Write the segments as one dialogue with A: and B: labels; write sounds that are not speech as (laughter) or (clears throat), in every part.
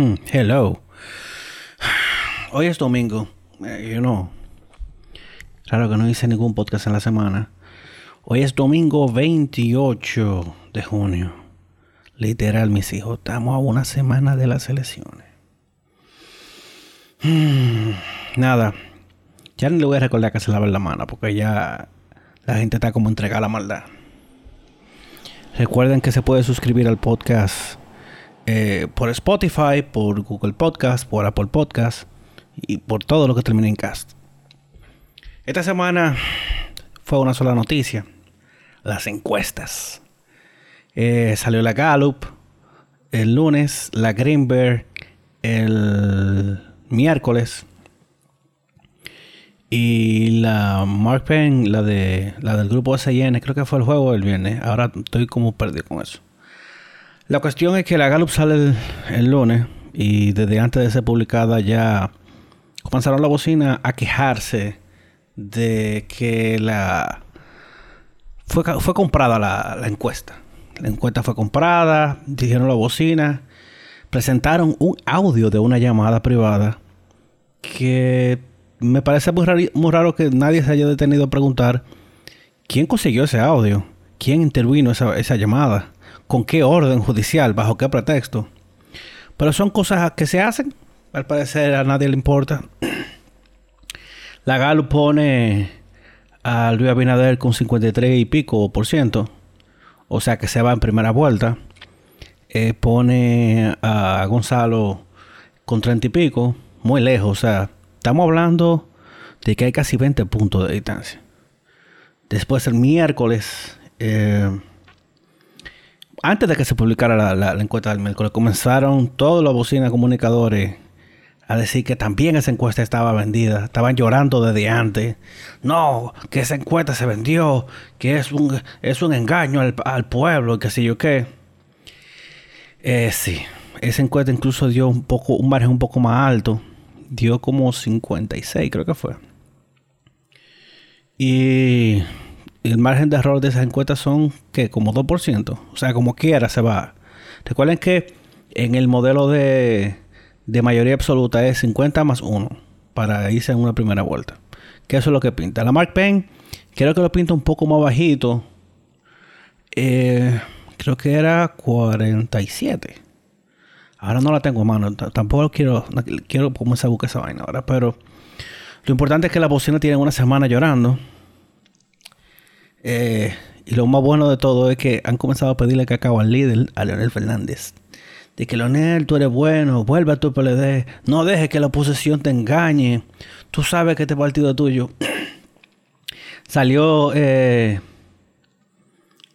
A: Hmm, hello. Hoy es domingo. Eh, you know. Claro que no hice ningún podcast en la semana. Hoy es domingo 28 de junio. Literal, mis hijos, estamos a una semana de las elecciones. Hmm, nada. Ya ni le voy a recordar que se lave la mano porque ya la gente está como entregada a la maldad. Recuerden que se puede suscribir al podcast eh, por Spotify, por Google Podcast, por Apple Podcast y por todo lo que termine en cast. Esta semana fue una sola noticia. Las encuestas. Eh, salió la Gallup el lunes, la Greenberg el miércoles y la Mark Penn, la de la del grupo SIN, creo que fue el juego del viernes. Ahora estoy como perdido con eso. La cuestión es que la Gallup sale el, lunes y desde antes de ser publicada ya comenzaron la bocina a quejarse de que la fue, fue comprada la, la encuesta. La encuesta fue comprada, dijeron la bocina, presentaron un audio de una llamada privada que me parece muy raro, que nadie se haya detenido a preguntar quién consiguió ese audio, quién intervino esa, esa llamada, con qué orden judicial, bajo qué pretexto. Pero son cosas que se hacen, al parecer a nadie le importa. (clears throat) La Galo pone a Luis Abinader con 53 y pico por ciento, o sea que se va en primera vuelta. Eh, pone a Gonzalo con 30 y pico, muy lejos, o sea, Estamos hablando de que hay casi 20 puntos de distancia. Después el miércoles, eh, antes de que se publicara la, encuesta del miércoles, comenzaron todos los bocinas comunicadores a decir que también esa encuesta estaba vendida. Estaban llorando desde antes. No, que esa encuesta se vendió, que es un, es un engaño al, pueblo, que sé yo qué. Eh, sí, esa encuesta incluso dio un poco, un margen un poco más alto dio como 56, creo que fue. Y el margen de error de esas encuestas son que como 2%. O sea, como quiera se va. Recuerden que en el modelo de, de mayoría absoluta es 50 más 1 para irse en una primera vuelta. Que eso es lo que pinta. La Mark Penn, creo que lo pinta un poco más bajito. Eh, creo que era 47. Ahora no la tengo a mano. Tampoco quiero, quiero comenzar a buscar esa vaina ahora. Pero lo importante es que la bocina tiene una semana llorando. Eh, y lo más bueno de todo es que han comenzado a pedirle cacao al líder, a Leonel Fernández. De que Leonel, tú eres bueno, vuelve a tu PLD. No dejes que la oposición te engañe. Tú sabes que este partido tuyo. (clears throat) Salió eh,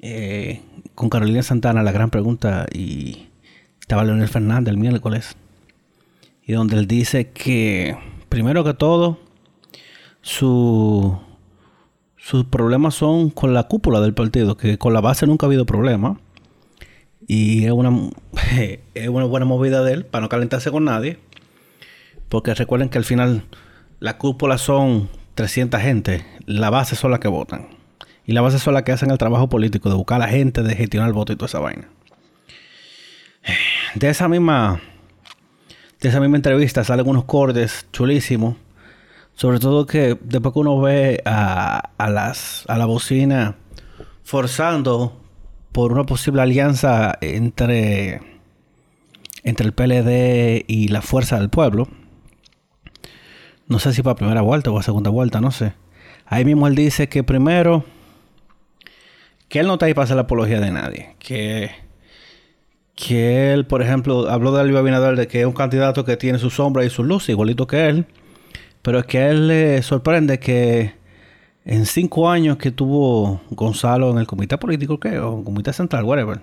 A: eh, con Carolina Santana la gran pregunta y estaba Leonel Fernández el miércoles, y donde él dice que, primero que todo, su, sus problemas son con la cúpula del partido, que con la base nunca ha habido problema. Y es una, (laughs) es una buena movida de él para no calentarse con nadie. Porque recuerden que al final la cúpula son 300 gente, la base son las que votan. Y la base son las que hacen el trabajo político de buscar a la gente, de gestionar el voto y toda esa vaina (sighs) de esa misma de esa misma entrevista salen unos cortes chulísimos. Sobre todo que después que uno ve a, a, las, a la bocina forzando por una posible alianza entre, entre el PLD y la Fuerza del Pueblo. No sé si para primera vuelta o a segunda vuelta, no sé. Ahí mismo él dice que primero, que él no está ahí para hacer la apología de nadie. Que que él, por ejemplo, habló de Luis Abinader de que es un candidato que tiene su sombra y su luz, igualito que él, pero es que a él le sorprende que en cinco años que tuvo Gonzalo en el comité político, ¿qué? O comité central, whatever.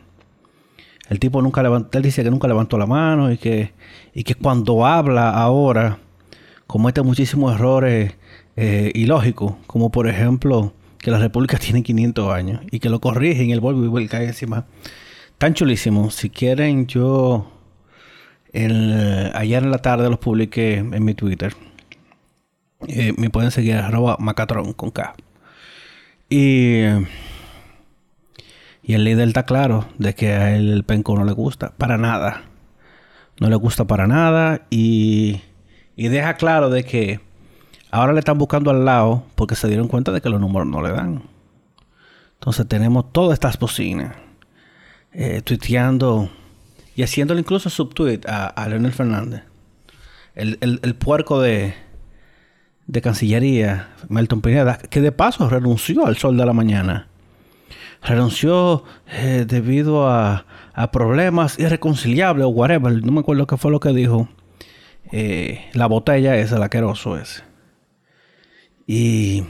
A: El tipo nunca levantó, él dice que nunca levantó la mano y que, y que cuando habla ahora comete muchísimos errores eh, ilógicos, como por ejemplo que la República (laughs) tiene 500 años y que lo corrigen el vuelve y cae encima. Tan chulísimo. Si quieren, yo ayer en la tarde los publiqué en mi Twitter. Eh, me pueden seguir arroba macatron con K. Y, y el líder está claro de que a él el penco no le gusta. Para nada. no le gusta para nada y, y deja claro de que ahora le están buscando al lado porque se dieron cuenta de que los números no le dan. Entonces tenemos todas estas bocinas eh, tuiteando y haciéndole incluso subtweet a, a Leonel Fernández. El, el, puerco de, de Cancillería, Melton Pineda, que de paso renunció al sol de la mañana. Renunció eh, debido a, a, problemas irreconciliables o whatever. No me acuerdo qué fue lo que dijo. Eh, la botella esa, el aqueroso ese. Y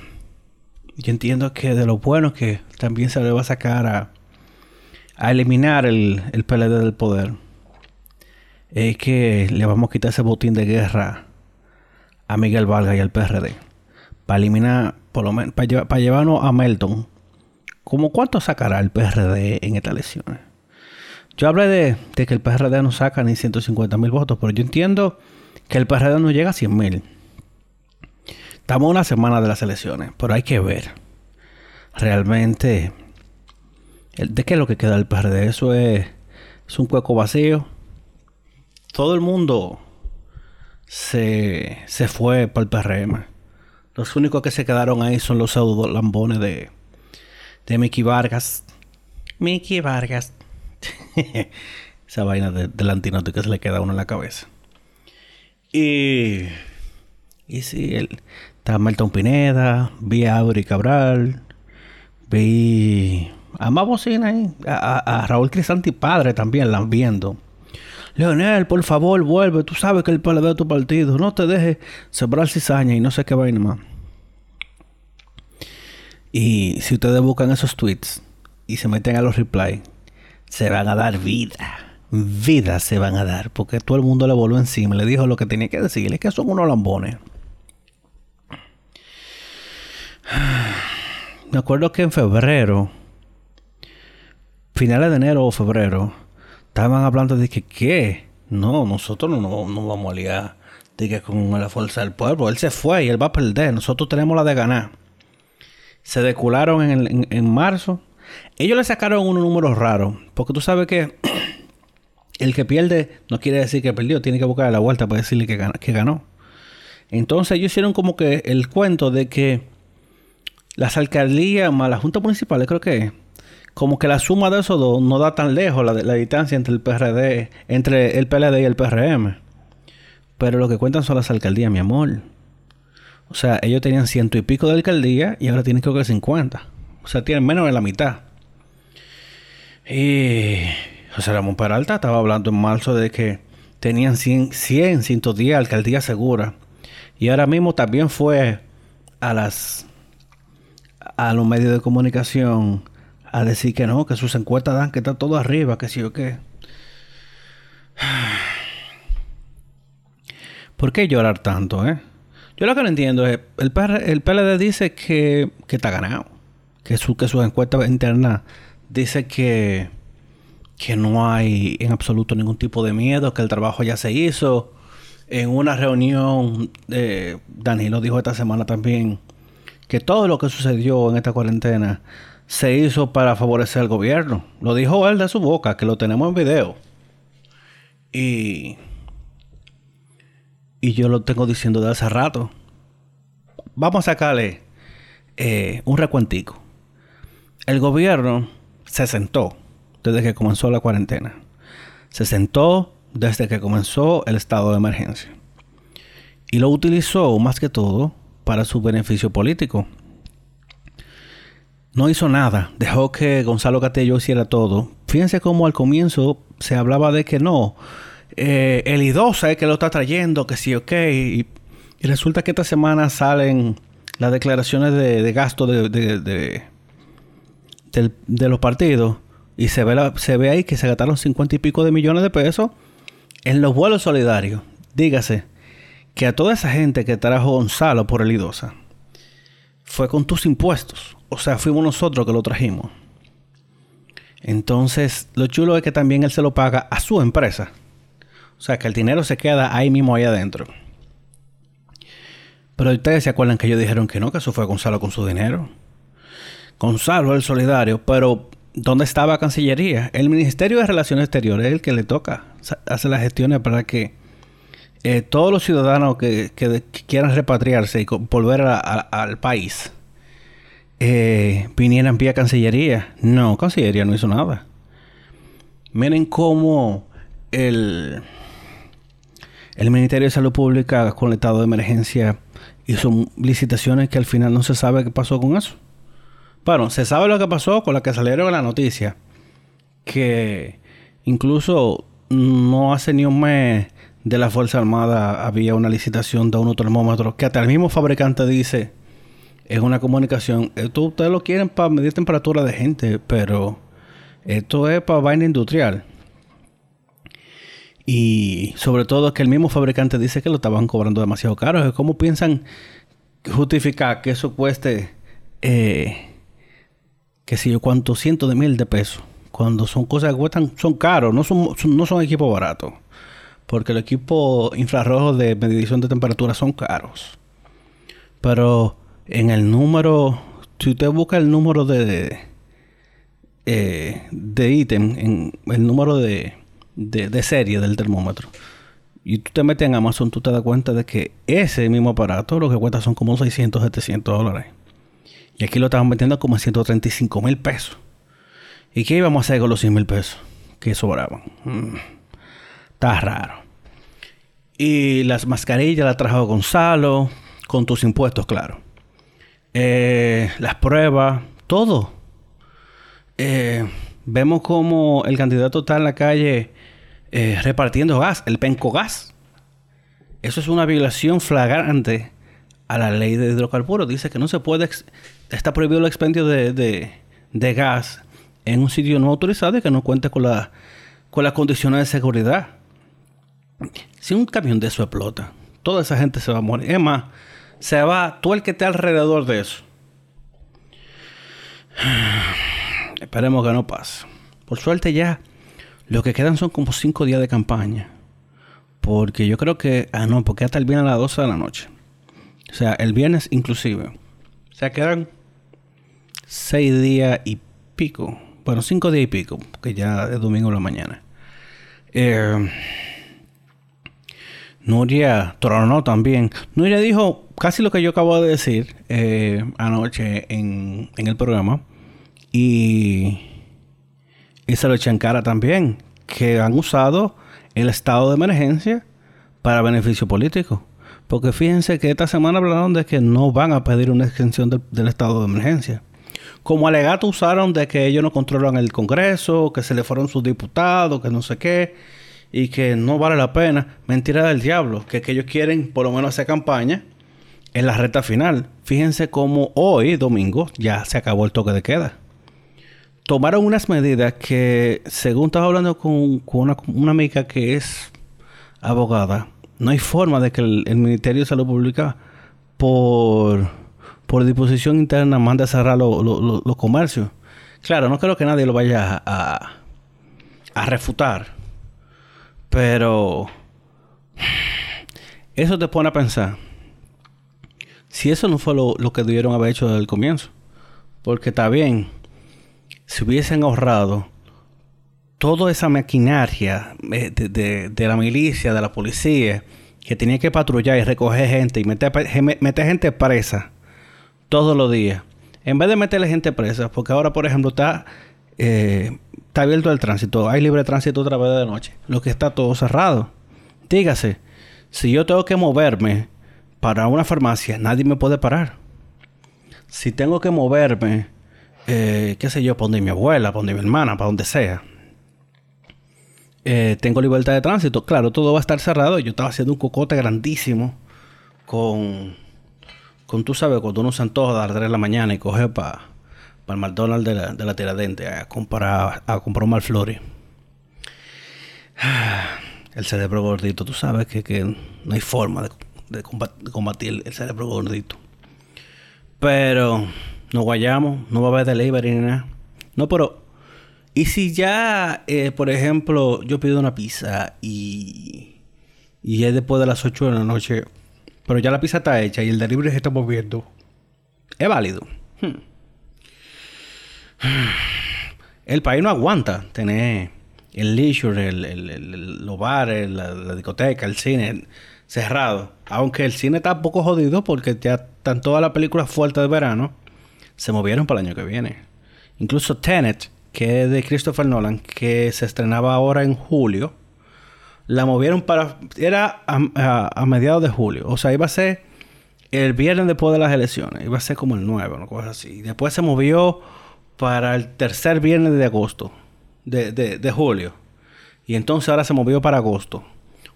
A: yo entiendo que de lo bueno que también se le va a sacar a, a eliminar el, el PLD del poder es que le vamos a quitar ese botín de guerra a Miguel Vargas y al PRD. Para eliminar, por lo menos, para, llevarnos a Melton. ¿Cómo cuánto sacará el PRD en estas elecciones? Yo hablé de, que el PRD no saca ni 150 mil votos, pero yo entiendo que el PRD no llega a 100 mil. Estamos una semana de las elecciones, pero hay que ver realmente de qué es lo que queda del PRD. Eso es, es un cueco vacío todo el mundo se, se fue para el PRM. Los únicos que se quedaron ahí son los pseudo lambones de, de Mickey Vargas. Mickey Vargas. (laughs) Esa vaina de, del que se le queda a uno en la cabeza. Y. Y sí, él, está Melton Pineda, vi a Auri Cabral, vi a más bocina ahí, a, a Raúl Crisanti padre también la viendo. Leonel, por favor, vuelve. Tú sabes que el PLD de tu partido. No te dejes sembrar cizaña y no sé qué vaina más. Y si ustedes buscan esos tweets y se meten a los replies, se van a dar vida. Vida se van a dar. Porque todo el mundo le volvió encima. Le dijo lo que tenía que decirle. Que son unos lambones. (sighs) Me acuerdo que en febrero, finales de enero o febrero, estaban hablando de que, ¿qué? No, nosotros no, no, vamos a liar de que con la fuerza del pueblo. Él se fue y él va a perder. Nosotros tenemos la de ganar. Se decularon en, en, marzo. Ellos le sacaron unos números raros. Porque tú sabes que (clears throat) el que pierde no quiere decir que perdió. Tiene que buscar la vuelta para decirle que, que ganó. Entonces ellos hicieron como que el cuento de que las alcaldías más las juntas municipales creo que como que la suma de esos dos no da tan lejos la, la distancia entre el PRD, entre el PLD y el PRM. Pero lo que cuentan son las alcaldías, mi amor. O sea, ellos tenían ciento y pico de alcaldía y ahora tienen creo que 50. O sea, tienen menos de la mitad. Y José Ramón Peralta estaba hablando en marzo de que tenían 100, 100 110 alcaldías seguras. Y ahora mismo también fue a las a los medios de comunicación a decir que no, que sus encuestas dan que está todo arriba, que sí o qué. (sighs) ¿Por qué llorar tanto, eh? Yo lo que no entiendo es, el, el PLD dice que, que está ganado. Que, su, que sus encuestas internas dice que, que no hay en absoluto ningún tipo de miedo, que el trabajo ya se hizo. En una reunión, eh, Danilo dijo esta semana también que todo lo que sucedió en esta cuarentena se hizo para favorecer al gobierno. Lo dijo él de su boca, que lo tenemos en video. Y. Y yo lo tengo diciendo de hace rato. Vamos a sacarle eh, un recuentico. El gobierno se sentó desde que comenzó la cuarentena. Se sentó desde que comenzó el estado de emergencia. Y lo utilizó más que todo para su beneficio político no hizo nada, dejó que Gonzalo Castelló hiciera todo. Fíjense cómo al comienzo se hablaba de que no, eh, el IDOSA es que lo está trayendo, que sí, ok, y, resulta que esta semana salen las declaraciones de, gasto de, de, los partidos y se ve, se ve ahí que se gastaron 50 y pico de millones de pesos en los vuelos solidarios. Dígase que a toda esa gente que trajo Gonzalo por el IDOSA fue con tus impuestos o sea, fuimos nosotros que lo trajimos. Entonces, lo chulo es que también él se lo paga a su empresa. O sea, que el dinero se queda ahí mismo, ahí adentro. Pero ustedes se acuerdan que ellos dijeron que no, que eso fue Gonzalo con su dinero. Gonzalo el solidario, pero ¿dónde estaba Cancillería? El Ministerio de Relaciones Exteriores es el que le toca hacer las gestiones para que eh, todos los ciudadanos que, quieran repatriarse y volver al país eh, vinieran vía Cancillería. No, Cancillería no hizo nada. Miren cómo el, el Ministerio de Salud Pública con el estado de emergencia hizo licitaciones que al final no se sabe qué pasó con eso. Bueno, se sabe lo que pasó con la que salieron la noticia. Que incluso no hace ni un mes de la Fuerza Armada había una licitación de unos termómetros que hasta el mismo fabricante dice es una comunicación. Esto ustedes lo quieren para medir temperatura de gente, pero esto es para vaina industrial. Y sobre todo que el mismo fabricante dice que lo estaban cobrando demasiado caro. ¿Cómo piensan justificar que eso cueste, eh, que sé yo, cuántos cientos de mil de pesos? Cuando son cosas que cuestan, son caros, no son, no son equipos baratos. Porque los equipos infrarrojos de medición de temperatura son caros. Pero en el número, si usted busca el número de, eh, de ítem, en el número de, de, serie del termómetro, y tú te metes en Amazon, tú te das cuenta de que ese mismo aparato lo que cuesta son como 600, 700 dólares. Y aquí lo estaban vendiendo como 135 mil pesos. ¿Y qué íbamos a hacer con los 100 mil pesos que sobraban? Mm, está raro. Y las mascarillas las trajo Gonzalo, con tus impuestos, claro. Eh, las pruebas, todo. Eh, vemos como el candidato está en la calle eh, repartiendo gas, el penco gas. Eso es una violación flagrante a la ley de hidrocarburos. Dice que no se puede, está prohibido el expendio de, gas en un sitio no autorizado y que no cuente con, la, con las condiciones de seguridad. Si un camión de eso explota, toda esa gente se va a morir. Es más, se va todo el que esté alrededor de eso. (sighs) Esperemos que no pase. Por suerte ya, lo que quedan son como cinco días de campaña. Porque yo creo que... Ah, no, porque hasta el viernes a las 12 de la noche. O sea, el viernes inclusive. O sea, quedan seis días y pico. Bueno, cinco días y pico. Porque ya es domingo en la mañana. Eh, Nuria tronó también. Nuria dijo casi lo que yo acabo de decir eh, anoche en, el programa. Y, y se lo echa en cara también. Que han usado el estado de emergencia para beneficio político. Porque fíjense que esta semana hablaron de que no van a pedir una extensión del, estado de emergencia. Como alegato usaron de que ellos no controlan el Congreso, que se le fueron sus diputados, que no sé qué y que no vale la pena. Mentira del diablo, que, ellos quieren por lo menos hacer campaña en la recta final. Fíjense cómo hoy, domingo, ya se acabó el toque de queda. Tomaron unas medidas que, según estaba hablando con, una, amiga que es abogada, no hay forma de que el, Ministerio de Salud Pública, por, por disposición interna, mande a cerrar los comercios. Claro, no creo que nadie lo vaya a, a refutar. Pero eso te pone a pensar. Si eso no fue lo, que debieron haber hecho desde el comienzo. Porque está bien. Si hubiesen ahorrado toda esa maquinaria eh, de, la milicia, de la policía, que tenía que patrullar y recoger gente y meter, meter gente presa todos los días. En vez de meterle gente presa, porque ahora, por ejemplo, está eh, está abierto el tránsito, hay libre tránsito otra vez de noche, lo que está todo cerrado. Dígase, si yo tengo que moverme para una farmacia, nadie me puede parar. Si tengo que moverme, eh, qué sé yo, para donde mi abuela, para donde mi hermana, para donde sea, eh, tengo libertad de tránsito. Claro, todo va a estar cerrado. Yo estaba haciendo un cocote grandísimo con, con tú sabes, cuando uno se antoja a las 3 de la mañana y coge para para el McDonald's de la, de la Tiradente a comprar, a comprar un Malflori. (sighs) El cerebro gordito, tú sabes que, no hay forma de, combatir el cerebro gordito. Pero no guayamos, no va a haber delivery ni nada. No, pero. Y si ya, eh, por ejemplo, yo pido una pizza y. Y es después de las 8 de la noche. Pero ya la pizza está hecha y el delivery se está moviendo. Es válido. Hmm. El país no aguanta tener el leisure, el, los bares, la, discoteca, el cine cerrado. Aunque el cine está un poco jodido porque ya están todas las películas fuertes de verano, se movieron para el año que viene. Incluso Tenet, que es de Christopher Nolan, que se estrenaba ahora en julio, la movieron para... Era a, mediados de julio. O sea, iba a ser el viernes después de las elecciones. Iba a ser como el 9, una cosa así. Después se movió para el tercer viernes de agosto de, de, julio. Y entonces ahora se movió para agosto.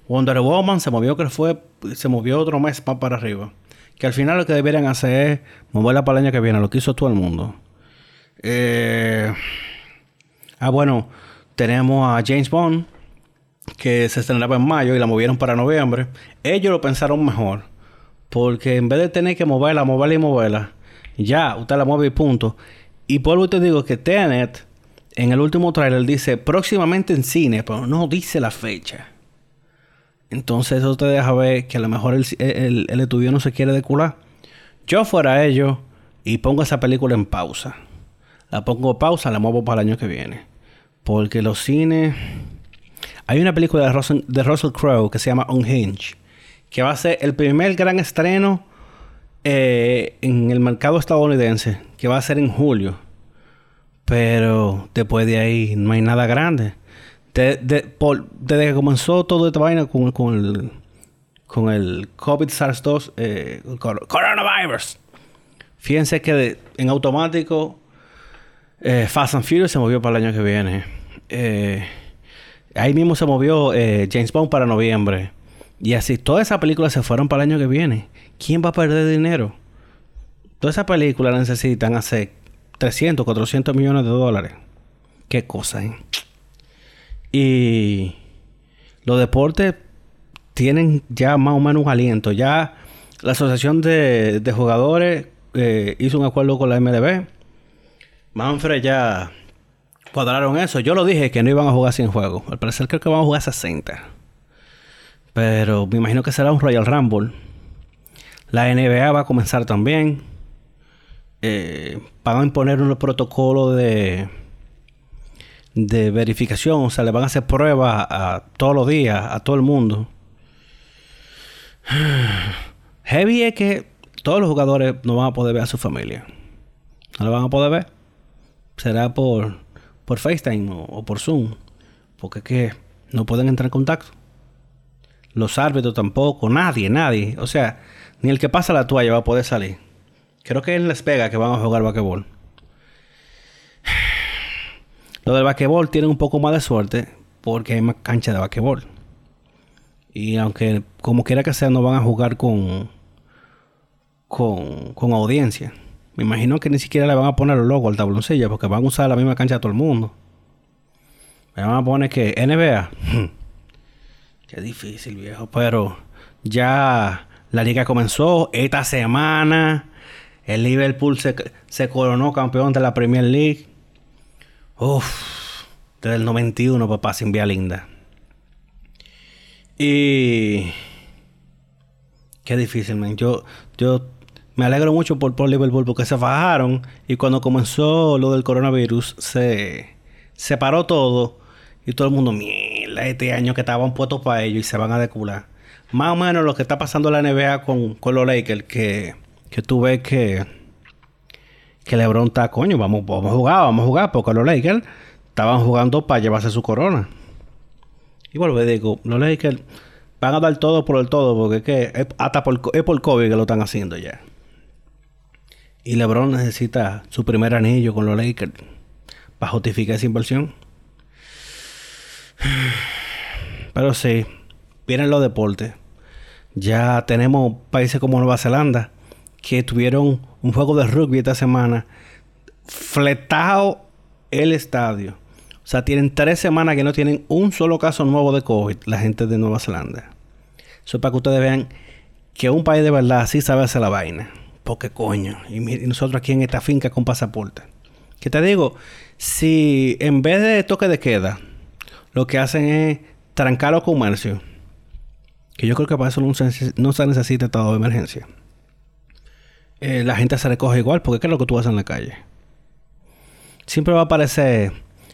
A: Wonder Woman se movió, que fue, se movió otro mes más para arriba. Que al final lo que deberían hacer es moverla para el año que viene, lo que hizo todo el mundo. Eh, ah, bueno, tenemos a James Bond, que se estrenaba en mayo y la movieron para noviembre. Ellos lo pensaron mejor, porque en vez de tener que moverla, moverla y moverla, ya, usted la mueve y punto. Y por lo te digo que Tenet en el último trailer dice próximamente en cine, pero no dice la fecha. Entonces eso te deja ver que a lo mejor el, el, estudio no se quiere decular. Yo fuera ello y pongo esa película en pausa. La pongo pausa, la muevo para el año que viene. Porque los cines... Hay una película de Russell, de Russell Crowe que se llama Unhinged. Que va a ser el primer gran estreno eh, en el mercado estadounidense. Que va a ser en julio. Pero después de ahí no hay nada grande. desde que comenzó todo esta vaina con, el, con el COVID SARS-2, eh, coronavirus. Fíjense que en automático eh, Fast and Furious se movió para el año que viene. Ahí mismo se movió James Bond para noviembre. Y así, todas esas películas se fueron para el año que viene. ¿Quién va a perder dinero? Todas esas películas necesitan hacer 300, 400 millones de dólares. Qué cosa, ¿eh? Y los deportes tienen ya más o menos un aliento. Ya la Asociación de, Jugadores eh, hizo un acuerdo con la MLB. Manfred ya cuadraron eso. Yo lo dije que no iban a jugar sin juego. Al parecer creo que van a jugar 60. Pero me imagino que será un Royal Rumble. La NBA va a comenzar también eh, van a imponer un protocolo de, de verificación, o sea, le van a hacer pruebas a, todos los días, a todo el mundo. (sighs) Heavy es que todos los jugadores no van a poder ver a su familia. No lo van a poder ver. Será por, por FaceTime o, por Zoom. Porque es que no pueden entrar en contacto. Los árbitros tampoco. Nadie, nadie. O sea, ni el que pasa la toalla va a poder salir. Creo que en Las Vegas que van a jugar basquetbol. Lo del basquetbol tiene un poco más de suerte porque hay más cancha de basquetbol. Y aunque como quiera que sea no van a jugar con con, con audiencia. Me imagino que ni siquiera le van a poner los logos al tabloncillo porque van a usar la misma cancha a todo el mundo. Me van a poner que NBA. (laughs) Qué difícil, viejo. Pero ya la liga comenzó esta semana. El Liverpool se, coronó campeón de la Premier League. Uf, desde el 91, papá, sin vía linda. Y. Qué difícil, man. Yo, yo me alegro mucho por, por Liverpool porque se fajaron y cuando comenzó lo del coronavirus se, se paró todo y todo el mundo, mierda, este año que estaban puestos para ellos y se van a decular. Más o menos lo que está pasando en la NBA con, con los Lakers, que que tú ves que, que LeBron está, coño, vamos, vamos a jugar, vamos a jugar, porque los Lakers estaban jugando para llevarse su corona. Y vuelvo y digo, los Lakers van a dar todo por el todo, porque es hasta por, es por COVID que lo están haciendo ya. Y LeBron necesita su primer anillo con los Lakers para justificar esa inversión. (sighs) Pero sí, vienen los deportes. Ya tenemos países como Nueva Zelanda que tuvieron un juego de rugby esta semana, fletado el estadio. O sea, tienen tres semanas que no tienen un solo caso nuevo de COVID, la gente de Nueva Zelanda. Eso es para que ustedes vean que un país de verdad sí sabe hacer la vaina. Porque coño. Y, nosotros aquí en esta finca con pasaporte. Que te digo, si en vez de toque de queda, lo que hacen es trancar los comercios, que yo creo que para eso no se, no necesita estado de emergencia. Eh, la gente se recoge igual, porque ¿qué es lo que tú haces en la calle? Siempre va a aparecer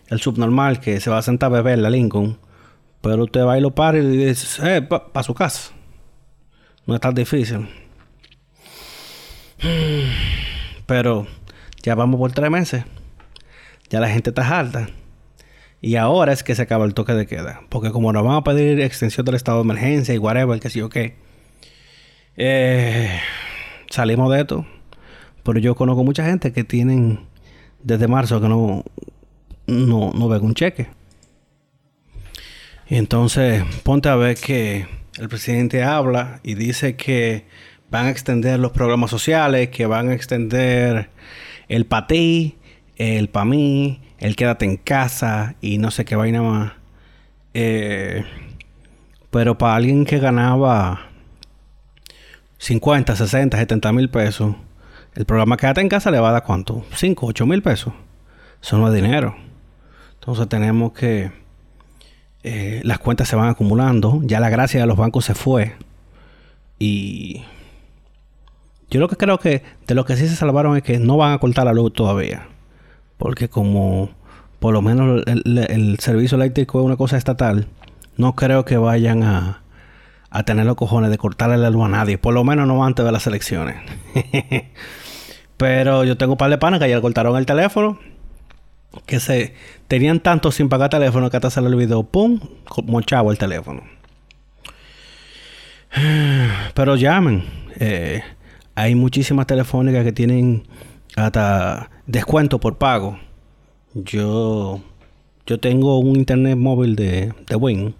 A: el subnormal que se va a sentar a beber la Lincoln, pero usted va y lo para y dice, eh, para su casa. No es tan difícil. (sighs) Pero ya vamos por tres meses. Ya la gente está harta. Y ahora es que se acaba el toque de queda. Porque como nos van a pedir extensión del estado de emergencia y whatever, que sí o. Eh, salimos de esto. Pero yo conozco mucha gente que tienen desde marzo que no, no, no ven un cheque. Y entonces ponte a ver que el presidente habla y dice que van a extender los programas sociales, que van a extender el PATI, el PAMI, el quédate en casa y no sé qué vaina más. Eh, pero para alguien que ganaba 50, 60, 70 mil pesos, el programa Quédate en casa le va a dar cuánto? 5, 8 mil pesos. Eso no es dinero. Entonces tenemos que... Eh, las cuentas se van acumulando. Ya la gracia de los bancos se fue. Y... Yo lo que creo que de lo que sí se salvaron es que no van a cortar la luz todavía. Porque como por lo menos el, servicio eléctrico es una cosa estatal, no creo que vayan a, a tener los cojones de cortarle la luz a nadie. Por lo menos no antes de las elecciones. (laughs) Pero yo tengo un par de panas que le cortaron el teléfono que se tenían tanto sin pagar teléfono que hasta se le olvidó, ¡pum! mochado el teléfono. (sighs) Pero llamen. Eh, hay muchísimas telefónicas que tienen hasta descuento por pago. Yo, yo tengo un internet móvil de, de Win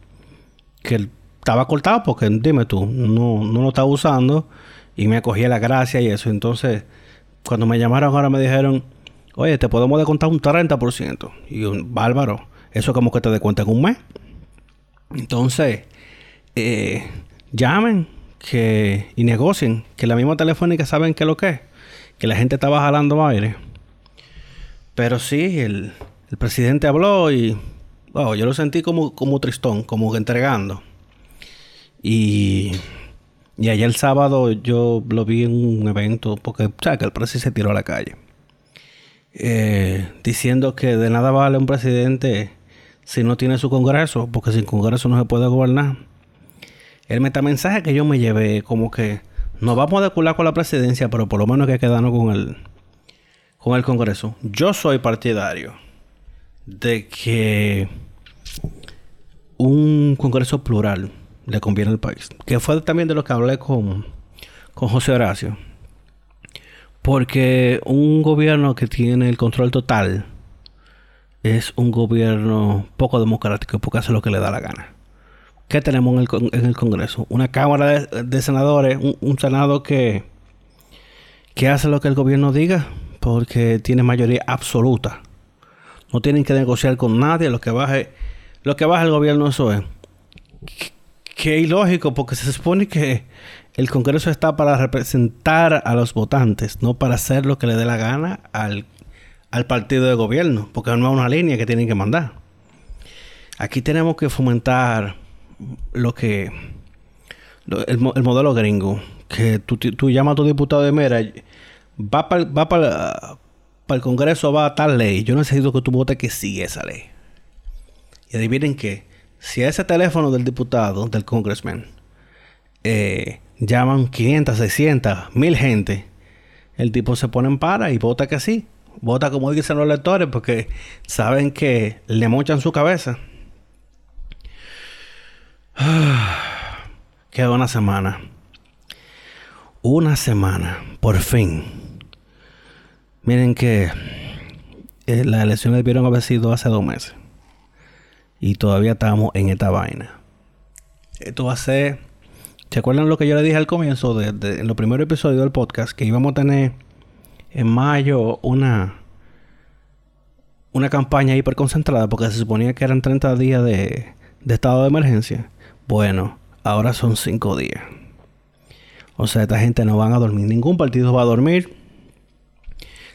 A: que estaba cortado porque, dime tú, no, no lo estaba usando y me acogía la gracia y eso. Entonces, cuando me llamaron ahora me dijeron Oye, te podemos descontar un 30%. Y un bárbaro. Eso como que te descuenta en un mes. Entonces, eh, llamen que, y negocien. Que la misma telefónica saben que lo que es. Que la gente estaba jalando aire. Pero sí, el, presidente habló y yo lo sentí como, como tristón, como entregando. Y, y ayer el sábado yo lo vi en un evento porque, o sea, que el presidente se tiró a la calle. Eh, diciendo que de nada vale un presidente si no tiene su Congreso, porque sin Congreso no se puede gobernar. El metamensaje que yo me llevé, como que no vamos a decular con la presidencia, pero por lo menos hay que quedarnos con el, con el Congreso. Yo soy partidario de que un Congreso plural le conviene al país. Que fue también de lo que hablé con, con José Horacio. Porque un gobierno que tiene el control total es un gobierno poco democrático porque hace lo que le da la gana. ¿Qué tenemos en el, Congreso? Una Cámara de, Senadores, un, Senado que, que hace lo que el gobierno diga porque tiene mayoría absoluta. No tienen que negociar con nadie. Lo que baje, lo que baja el gobierno, eso es. Que ilógico, porque se supone que el Congreso está para representar a los votantes, no para hacer lo que le dé la gana al, partido de gobierno, porque no es una línea que tienen que mandar. Aquí tenemos que fomentar lo que el, modelo gringo, que tú, llamas a tu diputado de mera, va para el Congreso, va a tal ley. Yo necesito que tú votes que sí esa ley. Y adivinen que si a ese teléfono del diputado, del congressman, eh, llaman 500, 600, 1000 gente, el tipo se pone en para y vota que sí. Vota como dicen los lectores porque saben que le mochan su cabeza. (sighs) Queda una semana. Una semana, por fin. Miren que eh, las elecciones debieron haber sido hace dos meses. Y todavía estamos en esta vaina. Esto va a ser ¿Se acuerdan lo que yo le dije al comienzo de, en los primeros episodios del podcast? Que íbamos a tener en mayo una, una campaña hiperconcentrada porque se suponía que eran 30 días de, de estado de emergencia. Bueno, ahora son 5 días. O sea, esta gente no van a dormir. Ningún partido va a dormir.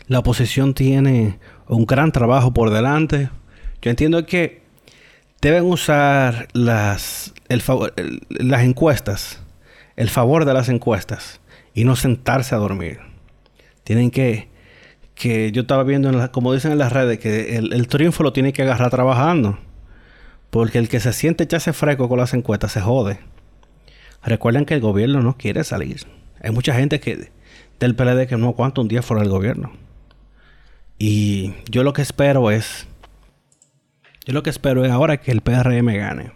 A: La oposición tiene un gran trabajo por delante. Yo entiendo que deben usar las, el, las encuestas el favor de las encuestas y no sentarse a dormir. Tienen que, que yo estaba viendo, en como dicen en las redes, que el, triunfo lo tiene que agarrar trabajando. Porque el que se siente echarse fresco con las encuestas se jode. Recuerden que el gobierno no quiere salir. Hay mucha gente que del PLD que no aguanta un día fuera del gobierno. Y yo lo que espero es. Yo lo que espero es ahora que el PRM gane.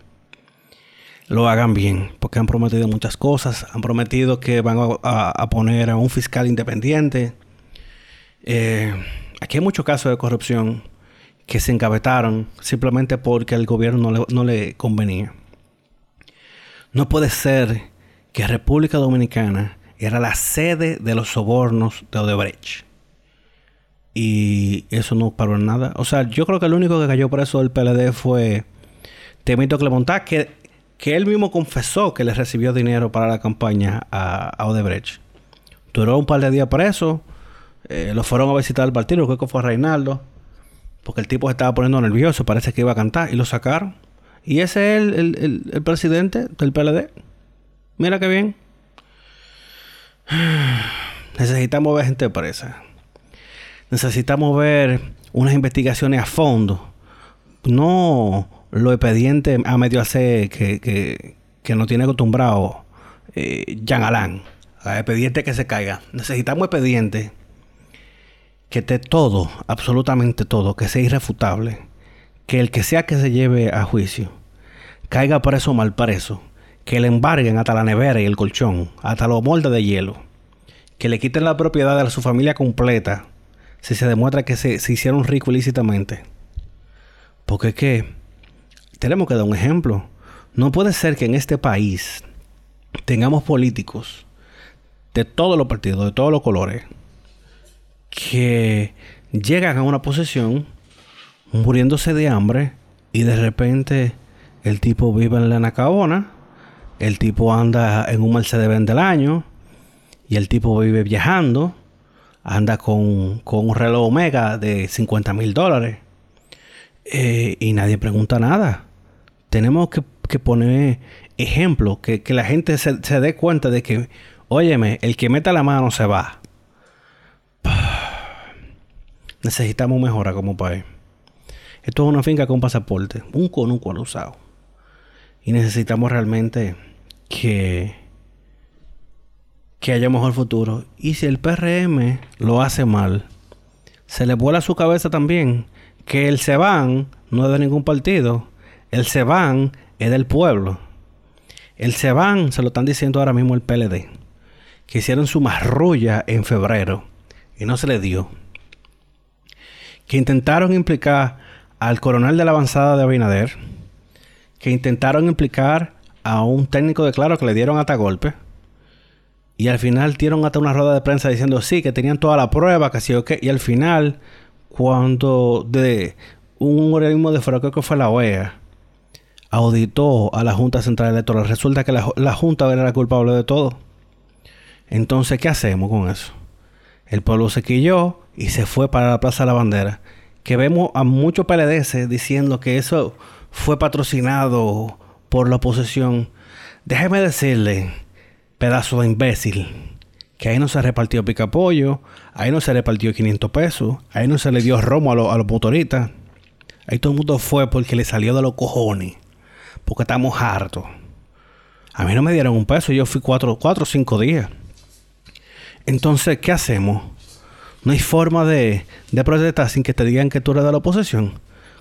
A: Lo hagan bien, porque han prometido muchas cosas. Han prometido que van a, poner a un fiscal independiente. Eh, aquí hay muchos casos de corrupción que se encabetaron simplemente porque al gobierno no le, no le convenía. No puede ser que República Dominicana era la sede de los sobornos de Odebrecht. Y eso no paró en nada. O sea, yo creo que el único que cayó por eso del PLD fue Temito Clemontá, que, que él mismo confesó que le recibió dinero para la campaña a, Odebrecht. Duró un par de días preso. Eh, lo fueron a visitar al partido, creo que fue a Reinaldo. Porque el tipo se estaba poniendo nervioso, parece que iba a cantar. Y lo sacaron. Y ese es el, el presidente del PLD. Mira qué bien. (sighs) Necesitamos ver gente presa necesitamos ver unas investigaciones a fondo. No lo expediente a medio hacer que, que, que no tiene acostumbrado eh, Jean Alain. A expediente que se caiga. Necesitamos expediente que esté todo, absolutamente todo, que sea irrefutable. Que el que sea que se lleve a juicio caiga preso o mal preso. Que le embarguen hasta la nevera y el colchón, hasta los moldes de hielo. Que le quiten la propiedad de su familia completa si se demuestra que se, hicieron ricos ilícitamente. Porque es que tenemos que dar un ejemplo. No puede ser que en este país tengamos políticos de todos los partidos, de todos los colores, que llegan a una posición muriéndose de hambre y de repente el tipo vive en la Nacabona, el tipo anda en un Mercedes-Benz del año y el tipo vive viajando anda con, un reloj Omega de 50 mil dólares eh, y nadie pregunta nada. Tenemos que, poner ejemplo, que, la gente se, dé cuenta de que, óyeme, el que meta la mano se va. (sighs) Necesitamos mejora como país. Esto es una finca con pasaporte, un con un cuadro usado. Y necesitamos realmente que que haya mejor futuro. Y si el PRM lo hace mal, se le vuela su cabeza también que el SEBAN no es de ningún partido. El SEBAN es del pueblo. El SEBAN se lo están diciendo ahora mismo el PLD. Que hicieron su marrulla en febrero y no se le dio. Que intentaron implicar al coronel de la avanzada de Abinader. Que intentaron implicar a un técnico de claro que le dieron hasta golpe y al final dieron hasta una rueda de prensa diciendo sí, que tenían toda la prueba, que sí o qué. Y al final, cuando de un organismo de fuera, que fue la OEA, auditó a la Junta Central Electoral, resulta que la, Junta era la culpable de todo. Entonces, ¿qué hacemos con eso? El pueblo se quilló y se fue para la Plaza de la Bandera. Que vemos a muchos PLDs diciendo que eso fue patrocinado por la oposición. Déjeme decirle pedazo de imbécil. Que ahí no se repartió picapollo, ahí no se repartió 500 pesos, ahí no se le dio romo a, los motoristas. Ahí todo el mundo fue porque le salió de los cojones. Porque estamos hartos. A mí no me dieron un peso, yo fui cuatro, cuatro o cinco días. Entonces, ¿qué hacemos? No hay forma de, de protestar sin que te digan que tú eres de la oposición.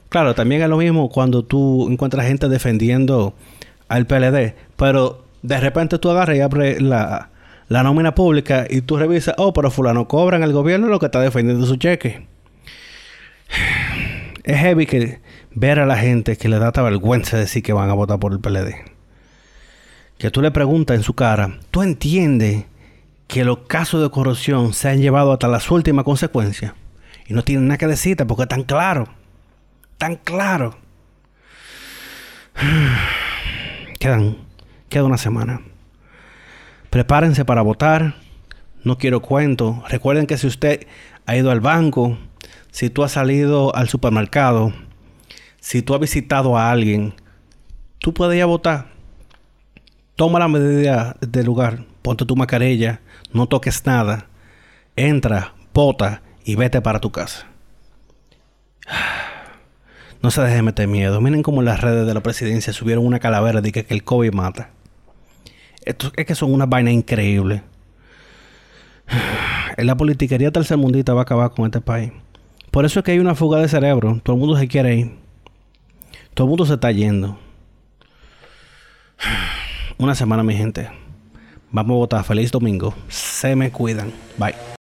A: Claro, también es lo mismo cuando tú encuentras gente defendiendo al PLD, pero de repente tú agarras y abres la, nómina pública y tú revisas, oh, pero fulano cobra en el gobierno lo que está defendiendo su cheque. Es heavy que ver a la gente que le da esta vergüenza decir que van a votar por el PLD. Que tú le preguntas en su cara, ¿tú entiendes que los casos de corrupción se han llevado hasta las últimas consecuencias? Y no tienen nada que decirte porque es tan claro. Tan claro. (sighs) Quedan Queda una semana. Prepárense para votar. No quiero cuento. Recuerden que si usted ha ido al banco, si tú has salido al supermercado, si tú has visitado a alguien, tú puedes ir a votar. Toma la medida del lugar. Ponte tu mascarilla. No toques nada. Entra, vota y vete para tu casa. (sighs) No se deje meter miedo. Miren cómo las redes de la presidencia subieron una calavera de que, el COVID mata. Esto es que son una vaina increíble. (sighs) En la politiquería tercermundista va a acabar con este país. Por eso es que hay una fuga de cerebro. Todo el mundo se quiere ir. Todo el mundo se está yendo. (sighs) Una semana, mi gente. Vamos a votar. Feliz domingo. Se me cuidan. Bye.